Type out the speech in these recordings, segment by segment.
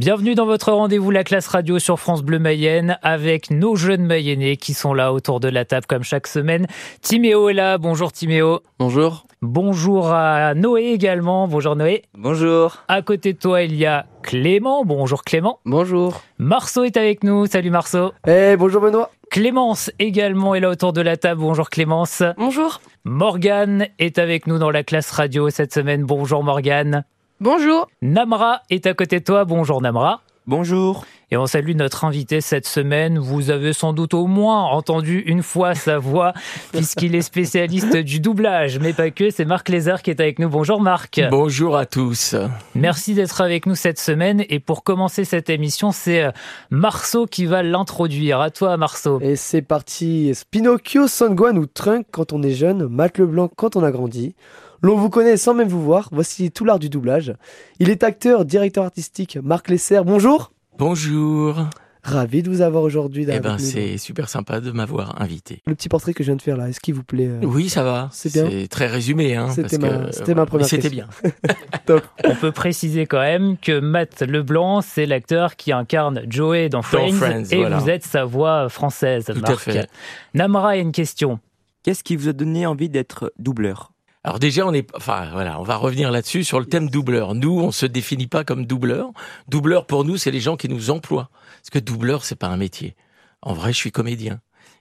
Bienvenue dans votre rendez-vous La classe radio sur France Bleu Mayenne avec nos jeunes Mayennais qui sont là autour de la table comme chaque semaine. Timéo est là. Bonjour Timéo. Bonjour. Bonjour à Noé également. Bonjour Noé. Bonjour. À côté de toi, il y a Clément. Bonjour Clément. Bonjour. Marceau est avec nous. Salut Marceau. Eh, bonjour Benoît. Clémence également est là autour de la table. Bonjour Clémence. Bonjour. Morgane est avec nous dans la classe radio cette semaine. Bonjour Morgane. Bonjour. Namra est à côté de toi. Bonjour Namra. Bonjour. Et on salue notre invité cette semaine. Vous avez sans doute au moins entendu une fois sa voix, puisqu'il est spécialiste du doublage, mais pas que. C'est Marc Lézard qui est avec nous. Bonjour Marc. Bonjour à tous. Merci d'être avec nous cette semaine. Et pour commencer cette émission, c'est euh, Marceau qui va l'introduire. À toi Marceau. Et c'est parti. Pinocchio, Sangwan ou Trunk quand on est jeune, Matt Leblanc quand on a grandi. L'on vous connaît sans même vous voir. Voici tout l'art du doublage. Il est acteur, directeur artistique. Marc Lesser, bonjour. Bonjour. Ravi de vous avoir aujourd'hui. Eh ben, c'est super sympa de m'avoir invité. Le petit portrait que je viens de faire là, est-ce qu'il vous plaît euh Oui, ça va. C'est bien. C'est très résumé. Hein, C'était ma, que, ma première C'était bien. Top. On peut préciser quand même que Matt Leblanc, c'est l'acteur qui incarne Joey dans Friends, Friends, et voilà. vous êtes sa voix française, Tout à Marc. fait. Namra a une question. Qu'est-ce qui vous a donné envie d'être doubleur? Alors déjà, on est, enfin voilà, on va revenir là-dessus sur le thème doubleur. Nous, on se définit pas comme doubleur. Doubleur pour nous, c'est les gens qui nous emploient. Parce que doubleur, c'est pas un métier. En vrai, je suis comédien.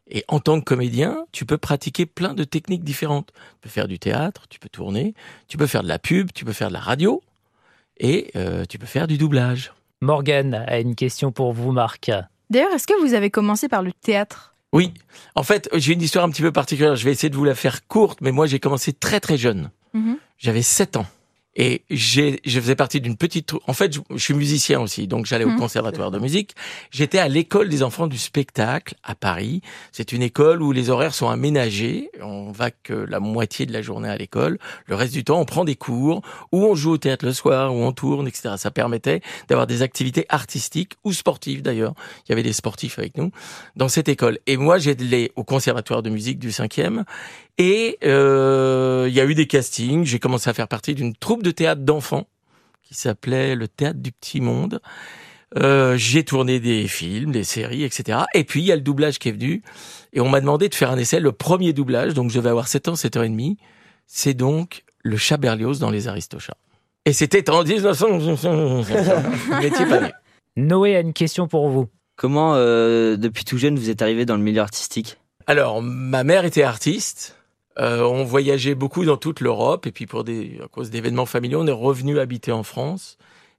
Et en tant que comédien, tu peux pratiquer plein de techniques différentes. Tu peux faire du théâtre, tu peux tourner, tu peux faire de la pub, tu peux faire de la radio, et euh, tu peux faire du doublage. Morgane a une question pour vous, Marc. D'ailleurs, est-ce que vous avez commencé par le théâtre? Oui. En fait, j'ai une histoire un petit peu particulière. Je vais essayer de vous la faire courte, mais moi, j'ai commencé très très jeune. Mhm. J'avais 7 ans. Et j'ai, je faisais partie d'une petite En fait, je, je suis musicien aussi, donc j'allais au Mhm. conservatoire de musique. J'étais à l'école des enfants du spectacle à Paris. C'est une école où les horaires sont aménagés. On va que la moitié de la journée à l'école. Le reste du temps, on prend des cours, ou on joue au théâtre le soir, ou on tourne, etc. Ça permettait d'avoir des activités artistiques ou sportives d'ailleurs. Il y avait des sportifs avec nous dans cette école. Et moi, j'allais au conservatoire de musique du 5e. Et euh, il y a eu des castings. J'ai commencé à faire partie d'une troupe de théâtre d'enfants qui s'appelait le Théâtre du Petit Monde. Euh, j'ai tourné des films, des séries, etc. Et puis il y a le doublage qui est venu. Et on m'a demandé de faire un essai, le premier doublage. Donc je vais avoir 7 ans, 7 ans et demi. C'est donc le chat Berlioz dans Les Aristochats. Et c'était en 1900. Vous n'étiez pas né. Noé a une question pour vous. Comment, euh, depuis tout jeune, vous êtes arrivé dans le milieu artistique? Alors, ma mère était artiste. Euh, on voyageait beaucoup dans toute l'Europe et puis pour des à cause d'événements familiaux, on est revenu habiter en France.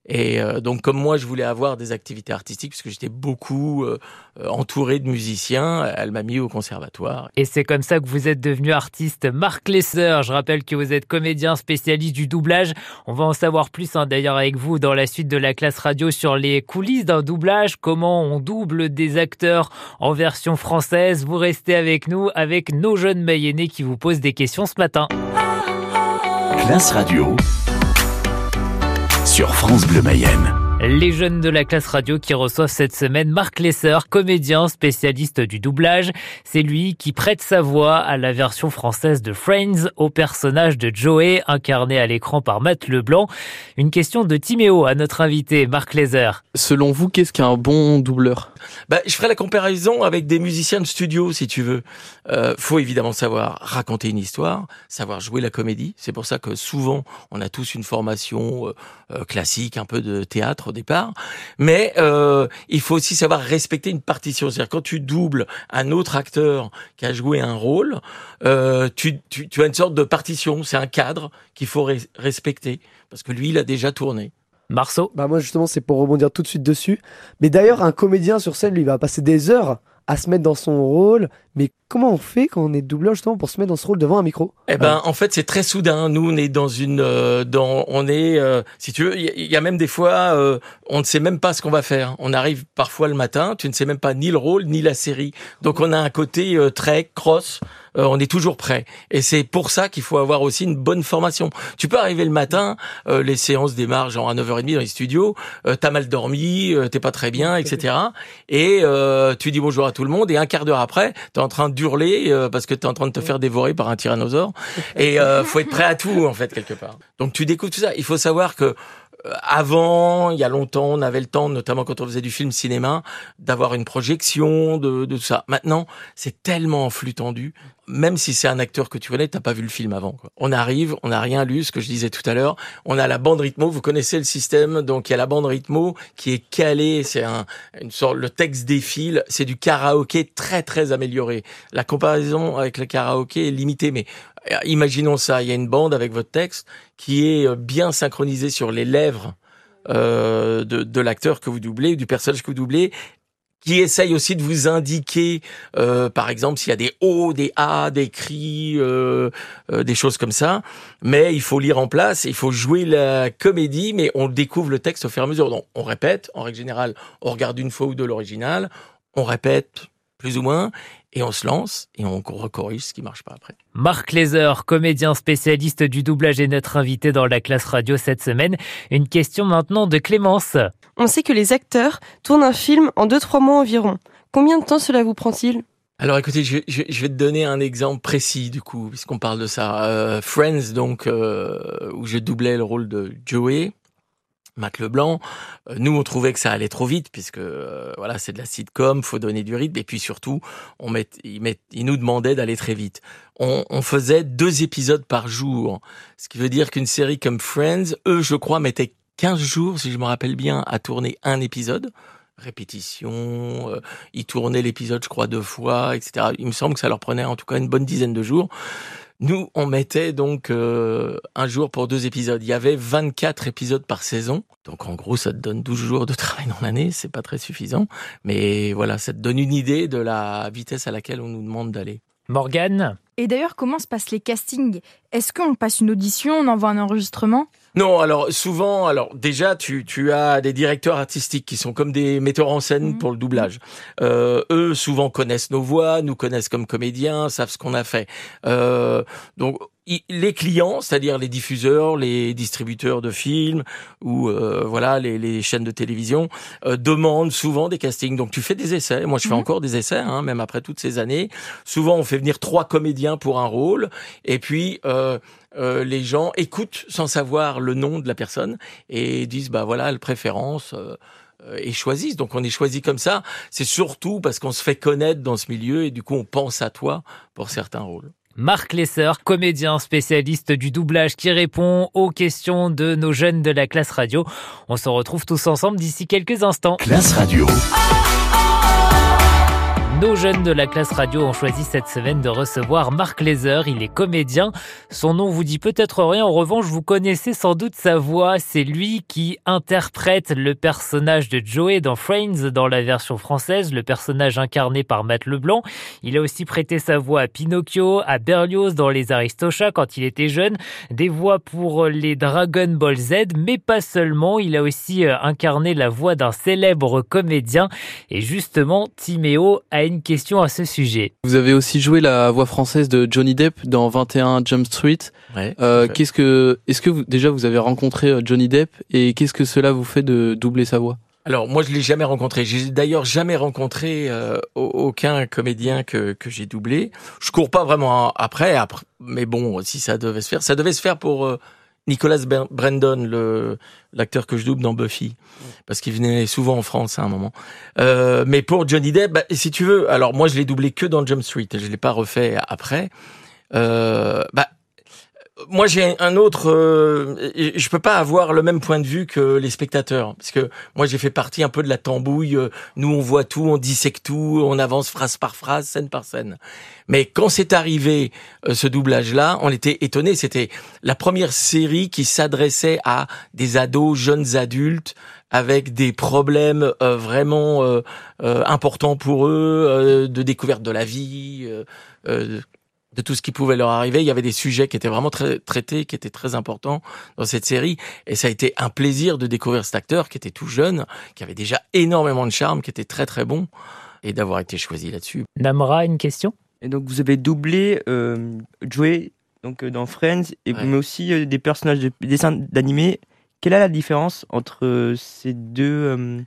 Et euh, donc, comme moi, je voulais avoir des activités artistiques puisque j'étais beaucoup euh, euh, entouré de musiciens, elle m'a mis au conservatoire. Et c'est comme ça que vous êtes devenu artiste. Marc Lesser, je rappelle que vous êtes comédien spécialiste du doublage. On va en savoir plus hein, d'ailleurs avec vous dans la suite de la classe radio sur les coulisses d'un doublage, comment on double des acteurs en version française. Vous restez avec nous avec nos jeunes Mayennais qui vous posent des questions ce matin. Classe Radio sur France Bleu Mayenne. Les jeunes de la classe radio qui reçoivent cette semaine Marc Lesser, comédien spécialiste du doublage. C'est lui qui prête sa voix à la version française de Friends au personnage de Joey, incarné à l'écran par Matt Leblanc. Une question de Timéo à notre invité, Marc Lesser. Selon vous, qu'est-ce qu'un bon doubleur? Bah, je ferai la comparaison avec des musiciens de studio, si tu veux. Euh, faut évidemment savoir raconter une histoire, savoir jouer la comédie. C'est pour ça que souvent, on a tous une formation euh, euh, classique, un peu de théâtre au départ. Mais euh, il faut aussi savoir respecter une partition. C'est-à-dire quand tu doubles un autre acteur qui a joué un rôle, euh, tu, tu, tu as une sorte de partition. C'est un cadre qu'il faut res- respecter parce que lui, il a déjà tourné. Marceau? Bah moi justement c'est pour rebondir tout de suite dessus. Mais d'ailleurs un comédien sur scène lui il va passer des heures à se mettre dans son rôle. Mais comment on fait quand on est doubleur justement pour se mettre dans ce rôle devant un micro? Eh ben, en fait, c'est très soudain. Nous, on est dans une, euh, dans, on est, euh, si tu veux, il y, y a même des fois, euh, on ne sait même pas ce qu'on va faire. On arrive parfois le matin, tu ne sais même pas ni le rôle ni la série. Donc, on a un côté euh, très cross. Euh, on est toujours prêt. Et c'est pour ça qu'il faut avoir aussi une bonne formation. Tu peux arriver le matin, euh, les séances démarrent genre à 9h30 dans les studios, euh, t'as mal dormi, euh, t'es pas très bien, etc. Et euh, tu dis bonjour à tout le monde et un quart d'heure après, t'es en train d'hurler euh, parce que t'es en train de te faire dévorer par un tyrannosaure. Et euh, faut être prêt à tout en fait quelque part. Donc tu découvres tout ça. Il faut savoir que avant, il y a longtemps, on avait le temps, notamment quand on faisait du film cinéma, d'avoir une projection, de, de tout ça. Maintenant, c'est tellement en flux tendu. Même si c'est un acteur que tu connais, t'as pas vu le film avant. Quoi. On arrive, on n'a rien lu, ce que je disais tout à l'heure. On a la bande rythmo. Vous connaissez le système, donc il y a la bande rythmo qui est calée. C'est un, une sorte, le texte défile. C'est du karaoké très très amélioré. La comparaison avec le karaoké est limitée, mais euh, imaginons ça. Il y a une bande avec votre texte qui est euh, bien synchronisée sur les lèvres euh, de, de l'acteur que vous doublez, du personnage que vous doublez, qui essaye aussi de vous indiquer, euh, par exemple, s'il y a des O, des A, des cris, euh, euh, des choses comme ça. Mais il faut lire en place, il faut jouer la comédie, mais on découvre le texte au fur et à mesure. Donc, on répète, en règle générale, on regarde une fois ou deux l'original, on répète plus ou moins, et on se lance et on recorrige ce qui marche pas après. Marc Lézer, comédien spécialiste du doublage, est notre invité dans la classe radio cette semaine. Une question maintenant de Clémence. On sait que les acteurs tournent un film en 2-3 mois environ. Combien de temps cela vous prend-il? Alors écoutez, je, je, je, vais te donner un exemple précis du coup, puisqu'on parle de ça. Euh, Friends, donc, euh, où je doublais le rôle de Joey. Matt Leblanc. Euh, nous, on trouvait que ça allait trop vite puisque euh, voilà, c'est de la sitcom, faut donner du rythme et puis surtout, on met, il, met, il nous demandait d'aller très vite. On, on, faisait deux épisodes par jour, ce qui veut dire qu'une série comme Friends, eux, je crois, mettaient 15 jours, si je me rappelle bien, à tourner un épisode. Répétition, euh, ils tournaient l'épisode, je crois, deux fois, etc. Il me semble que ça leur prenait en tout cas une bonne dizaine de jours. Nous, on mettait donc euh, un jour pour deux épisodes. Il y avait 24 épisodes par saison. Donc en gros, ça te donne 12 jours de travail dans l'année. C'est pas très suffisant. Mais voilà, ça te donne une idée de la vitesse à laquelle on nous demande d'aller. Morgane Et d'ailleurs, comment se passent les castings? Est-ce qu'on passe une audition, on envoie un enregistrement? Non, alors souvent, alors déjà, tu, tu as des directeurs artistiques qui sont comme des metteurs en scène Mhm. pour le doublage. Euh, eux, souvent connaissent nos voix, nous connaissent comme comédiens, savent ce qu'on a fait. Euh, donc les clients, c'est-à-dire les diffuseurs, les distributeurs de films ou euh, voilà les, les chaînes de télévision euh, demandent souvent des castings. Donc tu fais des essais. Moi, je fais Mhm. encore des essais, hein, même après toutes ces années. Souvent, on fait venir trois comédiens pour un rôle, et puis euh, euh, les gens écoutent sans savoir le nom de la personne et disent bah voilà, la préférence. euh, euh, et choisissent. Donc on est choisi comme ça. C'est surtout parce qu'on se fait connaître dans ce milieu et du coup on pense à toi pour certains rôles. Marc Lesser, comédien spécialiste du doublage qui répond aux questions de nos jeunes de la classe radio. On se retrouve tous ensemble d'ici quelques instants. Classe Radio. Nos jeunes de la classe radio ont choisi cette semaine de recevoir Marc Lézer. Il est comédien. Son nom vous dit peut-être rien. En revanche, vous connaissez sans doute sa voix. C'est lui qui interprète le personnage de Joey dans Friends dans la version française, le personnage incarné par Matt Leblanc. Il a aussi prêté sa voix à Pinocchio, à Berlioz dans Les Aristochats quand il était jeune, des voix pour les Dragon Ball Z, mais pas seulement. Il a aussi euh, incarné la voix d'un célèbre comédien. Et justement, Timéo a une question à ce sujet. Vous avez aussi joué la voix française de Johnny Depp dans 21 Jump Street. Ouais, Euh, qu'est-ce que, est-ce que vous, déjà vous avez rencontré euh, Johnny Depp et qu'est-ce que cela vous fait de doubler sa voix? Alors moi je l'ai jamais rencontré. J'ai d'ailleurs jamais rencontré euh, au- aucun comédien que, que j'ai doublé. Je cours pas vraiment après, après, mais bon si ça devait se faire, ça devait se faire pour euh, Nicolas Brandon, le l'acteur que je double dans Buffy, parce qu'il venait souvent en France à un moment. Euh, mais pour Johnny Depp, bah, si tu veux, alors moi je l'ai doublé que dans Jump Street, je l'ai pas refait après. Euh, bah moi j'ai un autre euh, je peux pas avoir le même point de vue que les spectateurs parce que moi j'ai fait partie un peu de la tambouille euh, nous on voit tout on dissèque tout on avance phrase par phrase scène par scène. Mais quand c'est arrivé euh, ce doublage là on était étonnés. C'était la première série qui s'adressait à des ados jeunes adultes avec des problèmes euh, vraiment euh, euh, importants pour eux de découverte de la vie de tout ce qui pouvait leur arriver. Il y avait des sujets qui étaient vraiment très traités, qui étaient très importants dans cette série. Et ça a été un plaisir de découvrir cet acteur qui était tout jeune, qui avait déjà énormément de charme, qui était très très bon, et d'avoir été choisi là-dessus. Namra, une question? Et donc vous avez doublé euh, Joey donc euh, dans Friends et Ouais. mais aussi euh, des personnages de dessins d'animés. Quelle est la différence entre euh, ces deux euh,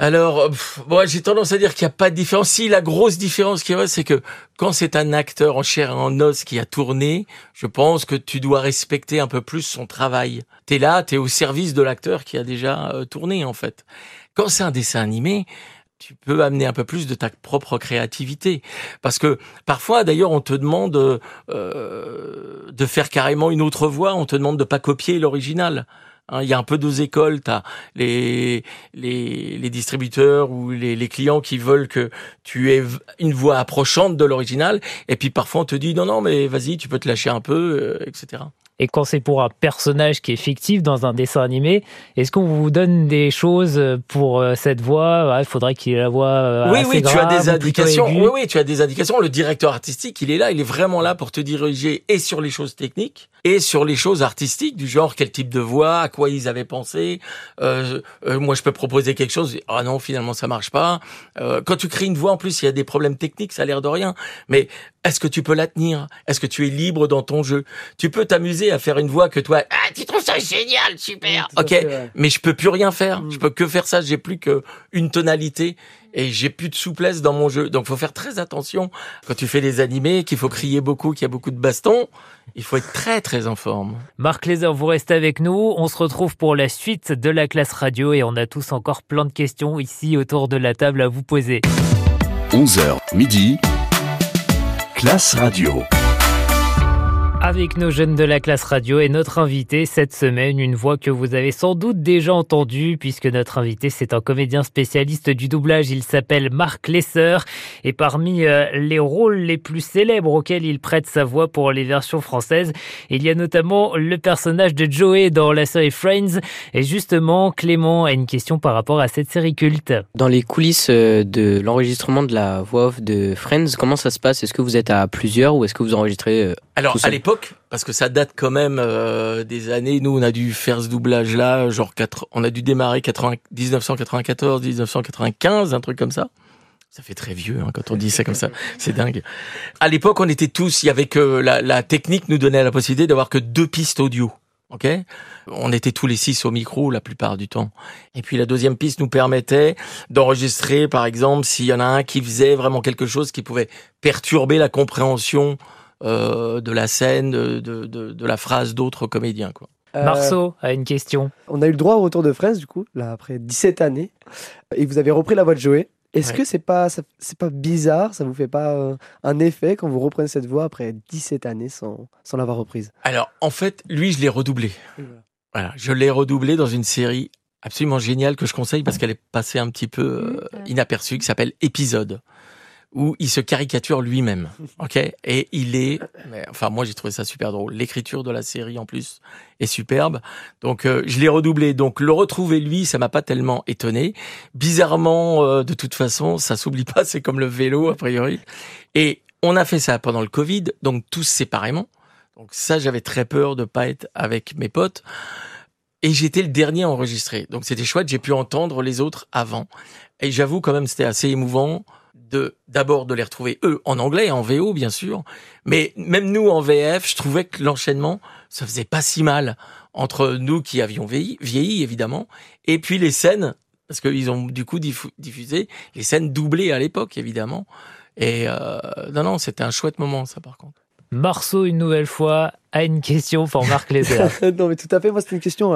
Alors, moi, j'ai tendance à dire qu'il n'y a pas de différence. Si la grosse différence qu'il y a, c'est que quand c'est un acteur en chair et en os qui a tourné, je pense que tu dois respecter un peu plus son travail. T'es là, t'es au service de l'acteur qui a déjà euh, tourné, en fait. Quand c'est un dessin animé, tu peux amener un peu plus de ta propre créativité. Parce que parfois, d'ailleurs, on te demande euh, de faire carrément une autre voix, on te demande de pas copier l'original. Hein, il y a un peu deux écoles. Tu as les, les, distributeurs ou les, les, clients qui veulent que tu aies une voix approchante de l'original. Et puis parfois, on te dit non, non, mais vas-y, tu peux te lâcher un peu, euh, etc. Et quand c'est pour un personnage qui est fictif dans un dessin animé, est-ce qu'on vous donne des choses pour euh, cette voix? Il faudrait qu'il ait la voix euh, Oui, assez oui, grave, tu as des indications. Oui, oui, tu as des indications. Le directeur artistique, il est là, il est vraiment là pour te diriger et sur les choses techniques et sur les choses artistiques du genre quel type de voix, à quoi ils avaient pensé. Euh, euh, moi, je peux proposer quelque chose. Ah non, finalement, ça marche pas. Euh, quand tu crées une voix, en plus, il y a des problèmes techniques, ça a l'air de rien. Mais est-ce que tu peux la tenir? Est-ce que tu es libre dans ton jeu? Tu peux t'amuser à faire une voix que toi, ah, tu trouves ça génial, super. Ok, fait, ouais. mais je peux plus rien faire. Mm. Je peux que faire ça. J'ai plus que une tonalité et j'ai plus de souplesse dans mon jeu. Donc, faut faire très attention quand tu fais des animés, qu'il faut crier beaucoup, qu'il y a beaucoup de bastons. Il faut être très très en forme. Marc Lézer, vous restez avec nous. On se retrouve pour la suite de la classe radio et on a tous encore plein de questions ici autour de la table à vous poser. 11h midi. Classe radio. Avec nos jeunes de la classe radio et notre invité cette semaine, une voix que vous avez sans doute déjà entendue puisque notre invité c'est un comédien spécialiste du doublage, il s'appelle Marc Lesser et parmi euh, les rôles les plus célèbres auxquels il prête sa voix pour les versions françaises, il y a notamment le personnage de Joey dans la série Friends et justement Clément a une question par rapport à cette série culte. Dans les coulisses euh, de l'enregistrement de la voix off de Friends, comment ça se passe? Est-ce que vous êtes à plusieurs ou est-ce que vous enregistrez euh, Alors Tout à seul? Parce que ça date quand même euh, des années. Nous, on a dû faire ce doublage-là, genre quatre, on a dû démarrer 80, 1994, 1995, un truc comme ça. Ça fait très vieux hein, quand on dit ça comme ça, c'est dingue. À l'époque, on était tous, il y avait que la, la technique nous donnait la possibilité d'avoir que deux pistes audio. Ok, on était tous les six au micro la plupart du temps. Et puis la deuxième piste nous permettait d'enregistrer, par exemple, s'il y en a un qui faisait vraiment quelque chose qui pouvait perturber la compréhension euh, de la scène, de, de, de, de la phrase d'autres comédiens. Quoi. Euh, Marceau a une question. On a eu le droit au retour de Friends, du coup, là, après 17 années. Et vous avez repris la voix de Joey. Est-ce Ouais. que c'est pas, c'est pas bizarre Ça vous fait pas euh, un effet quand vous reprenez cette voix après 17 années sans, sans l'avoir reprise? Alors, en fait, lui, je l'ai redoublé. Voilà, je l'ai redoublé dans une série absolument géniale que je conseille parce qu'elle est passée un petit peu euh, inaperçue, qui s'appelle Épisode, où il se caricature lui-même. Ok, et il est, mais, enfin moi j'ai trouvé ça super drôle. L'écriture de la série en plus est superbe, donc euh, je l'ai redoublé. Donc le retrouver lui, ça m'a pas tellement étonné. Bizarrement, euh, de toute façon, ça s'oublie pas. C'est comme le vélo a priori. Et on a fait ça pendant le Covid, donc tous séparément. Donc ça, j'avais très peur de pas être avec mes potes. Et j'étais le dernier à enregistrer. Donc c'était chouette, j'ai pu entendre les autres avant. Et j'avoue quand même, c'était assez émouvant de d'abord de les retrouver eux en anglais, en VO bien sûr, mais même nous en VF, je trouvais que l'enchaînement, ça faisait pas si mal entre nous qui avions vieilli, vieilli évidemment, et puis les scènes, parce qu'ils ont du coup diffu- diffusé les scènes doublées à l'époque évidemment. Et euh, non non, c'était un chouette moment ça par contre. Marceau, une nouvelle fois, a une question pour Marc Lézer. non, mais tout à fait. Moi, c'est une question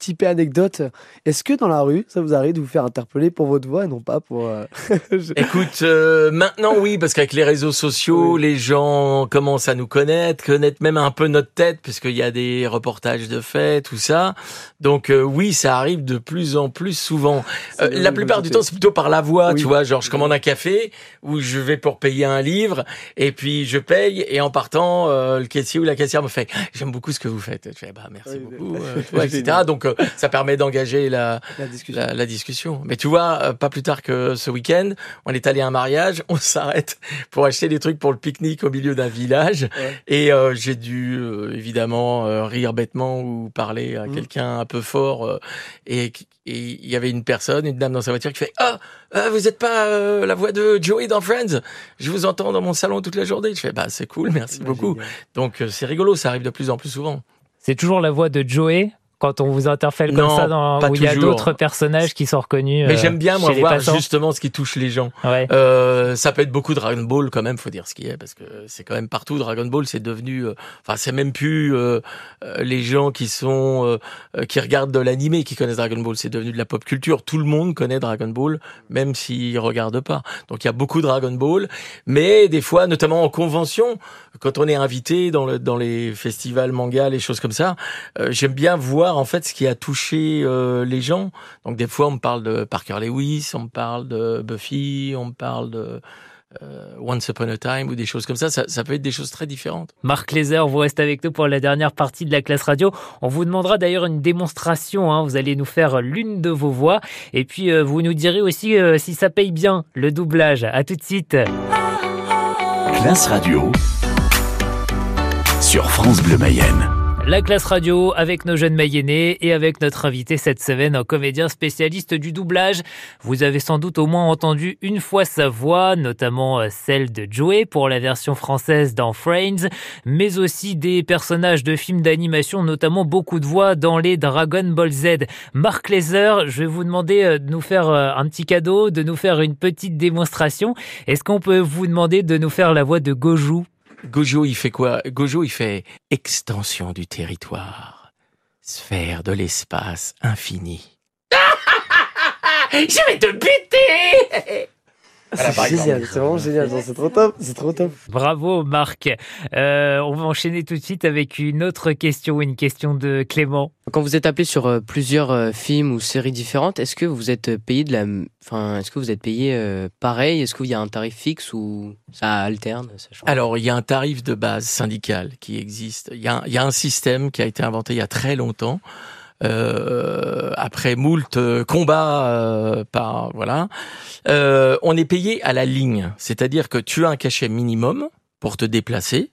typée anecdote. Est-ce que dans la rue, ça vous arrive de vous faire interpeller pour votre voix et non pas pour. euh, je- Écoute, euh, maintenant oui, parce qu'avec les réseaux sociaux, Oui. les gens commencent à nous connaître, connaître même un peu notre tête, puisqu'il y a des reportages de faits, tout ça. Donc euh, oui, ça arrive de plus en plus souvent. Euh, la plupart du temps, c'est plutôt par la voix, Oui. tu vois. Genre, je commande un café ou je vais pour payer un livre, et puis je paye, et en partant, euh, le caissier ou la caissière me fait "J'aime beaucoup ce que vous faites." Je fais "Bah merci Oui, beaucoup," euh, etc. Donc euh, ça permet d'engager la La discussion. la, la discussion. Mais tu vois, euh, pas plus tard que ce week-end, on est allé à un mariage, on s'arrête pour acheter des trucs pour le pique-nique au milieu d'un village. Ouais. Et euh, j'ai dû euh, évidemment euh, rire bêtement ou parler à Mhm. quelqu'un un peu fort. euh, et il y avait une personne, une dame dans sa voiture qui fait Ah, vous êtes pas euh, la voix de Joey dans Friends? Je vous entends dans mon salon toute la journée. Je fais Bah c'est cool, merci Ouais, beaucoup. génial. Donc c'est rigolo, ça arrive de plus en plus souvent. C'est toujours la voix de Joey quand on vous interpelle comme Non, ça, dans, où il y a d'autres personnages qui sont reconnus. Mais euh, j'aime bien moi chez les voir passants. justement ce qui touche les gens. Ouais. Euh, ça peut être beaucoup Dragon Ball quand même, faut dire ce qui est, parce que c'est quand même partout. Dragon Ball, c'est devenu, euh, enfin, c'est même plus euh, euh, les gens qui sont euh, euh, qui regardent de l'animé qui connaissent Dragon Ball. C'est devenu de la pop culture. Tout le monde connaît Dragon Ball, même s'ils regardent pas. Donc il y a beaucoup Dragon Ball, mais des fois, notamment en convention, quand on est invité dans le dans les festivals manga, les choses comme ça, euh, j'aime bien voir en fait ce qui a touché euh, les gens. Donc des fois, on me parle de Parker Lewis, on me parle de Buffy, on me parle de euh, Once Upon a Time ou des choses comme ça. ça. Ça peut être des choses très différentes. Marc Lézer, vous restez avec nous pour la dernière partie de la classe radio. On vous demandera d'ailleurs une démonstration. hein. Vous allez nous faire l'une de vos voix. Et puis, euh, vous nous direz aussi euh, si ça paye bien le doublage. À tout de suite. Classe Radio sur France Bleu Mayenne. La classe radio avec nos jeunes Mayennais et avec notre invité cette semaine, un comédien spécialiste du doublage. Vous avez sans doute au moins entendu une fois sa voix, notamment euh, celle de Joey pour la version française dans Friends, mais aussi des personnages de films d'animation, notamment beaucoup de voix dans les Dragon Ball Z. Marc Lézer, je vais vous demander euh, de nous faire euh, un petit cadeau, de nous faire une petite démonstration. Est-ce qu'on peut vous demander de nous faire la voix de Goju? Gojo, il fait quoi? Gojo, il fait extension du territoire, sphère de l'espace infini. Je vais te buter C'est exemple. génial, c'est vraiment génial. C'est trop top, c'est trop top. Bravo Marc. Euh, on va enchaîner tout de suite avec une autre question, une question de Clément. Quand vous êtes appelé sur euh, plusieurs euh, films ou séries différentes, est-ce que vous êtes payé de la, enfin, est-ce que vous êtes payé euh, pareil? Est-ce qu'il y a un tarif fixe ou ça alterne ça Alors, il y a un tarif de base syndical qui existe. Il y a un, il y a un système qui a été inventé il y a très longtemps. Euh, après moult euh, combats euh, par voilà, Euh, on est payé à la ligne, c'est-à-dire que tu as un cachet minimum pour te déplacer.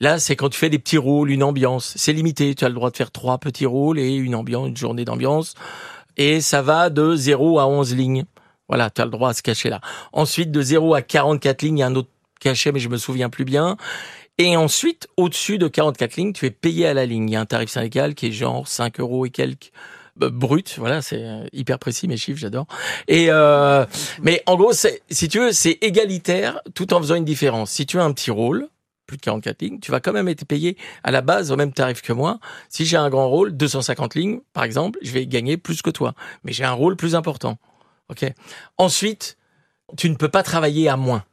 Là, c'est quand tu fais des petits rôles, une ambiance. C'est limité. Tu as le droit de faire trois petits rôles et une ambiance, une journée d'ambiance. Et ça va de 0 à 11 lignes. Voilà, tu as le droit à ce cachet-là. Ensuite, de 0 à 44 lignes, il y a un autre cachet, mais je me souviens plus bien. Et ensuite, au-dessus de 44 lignes, tu es payé à la ligne. Il y a un tarif syndical qui est genre 5 euros et quelques euh, brut. Voilà, c'est euh, hyper précis mes chiffres, j'adore. Et euh, mais en gros, si tu veux, c'est égalitaire tout en faisant une différence. Si tu as un petit rôle, plus de 44 lignes, tu vas quand même être payé à la base au même tarif que moi. Si j'ai un grand rôle, 250 lignes, par exemple, je vais gagner plus que toi. Mais j'ai un rôle plus important. OK Ensuite, tu ne peux pas travailler à moins.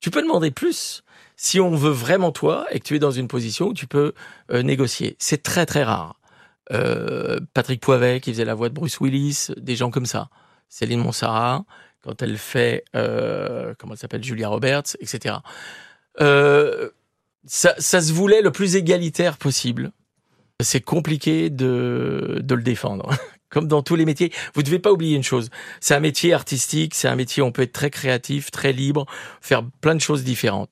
Tu peux demander plus si on veut vraiment toi et que tu es dans une position où tu peux euh, négocier. C'est très très rare. Euh, Patrick Poivet qui faisait la voix de Bruce Willis, des gens comme ça. Céline Monsara, quand elle fait, euh, comment elle s'appelle, Julia Roberts, etc. Ça, ça se voulait le plus égalitaire possible. C'est compliqué de, de le défendre. Comme dans tous les métiers, vous devez pas oublier une chose. C'est un métier artistique, c'est un métier où on peut être très créatif, très libre, faire plein de choses différentes.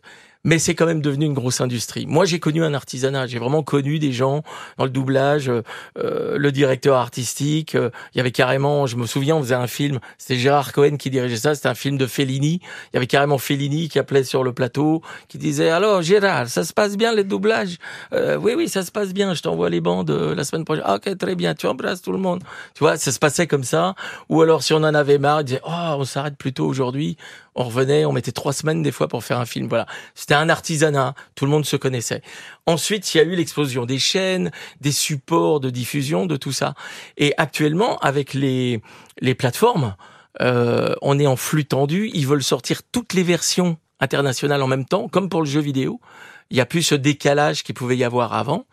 Mais c'est quand même devenu une grosse industrie. Moi, j'ai connu un artisanat. J'ai vraiment connu des gens dans le doublage, euh, euh, le directeur artistique. euh, il y avait carrément, je me souviens, on faisait un film. C'était Gérard Cohen qui dirigeait ça. C'était un film de Fellini. Il y avait carrément Fellini qui appelait sur le plateau, qui disait alors Gérard, ça se passe bien les doublages? Euh, Oui, oui, ça se passe bien. Je t'envoie les bandes euh, la semaine prochaine. Ok, très bien. Tu embrasses tout le monde. Tu vois, ça se passait comme ça. Ou alors, si on en avait marre, il disait oh, on s'arrête plus tôt aujourd'hui. On revenait, on mettait trois semaines des fois pour faire un film. Voilà, c'était un artisanat. Tout le monde se connaissait. Ensuite, il y a eu l'explosion des chaînes, des supports de diffusion, de tout ça. Et actuellement, avec les les plateformes, euh, on est en flux tendu. Ils veulent sortir toutes les versions internationales en même temps, comme pour le jeu vidéo. Il n'y a plus ce décalage qu'il pouvait y avoir avant.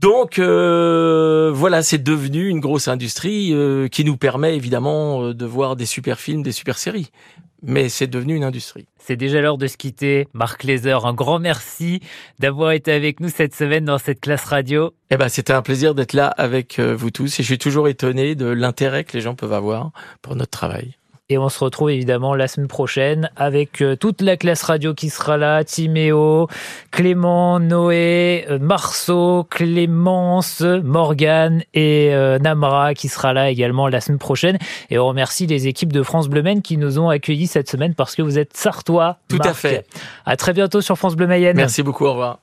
Donc euh, voilà, c'est devenu une grosse industrie euh, qui nous permet évidemment euh, de voir des super films, des super séries. Mais c'est devenu une industrie. C'est déjà l'heure de se quitter. Marc Lézer, un grand merci d'avoir été avec nous cette semaine dans cette classe radio. Eh ben, c'était un plaisir d'être là avec euh, vous tous et je suis toujours étonné de l'intérêt que les gens peuvent avoir pour notre travail. Et on se retrouve évidemment la semaine prochaine avec euh, toute la classe radio qui sera là. Timéo, Clément, Noé, euh, Marceau, Clémence, Morgane et euh, Namra qui sera là également la semaine prochaine. Et on remercie les équipes de France Bleu Maine qui nous ont accueillis cette semaine parce que vous êtes sartois. Tout à fait. À très bientôt sur France Bleu Mayenne. Merci beaucoup, au revoir.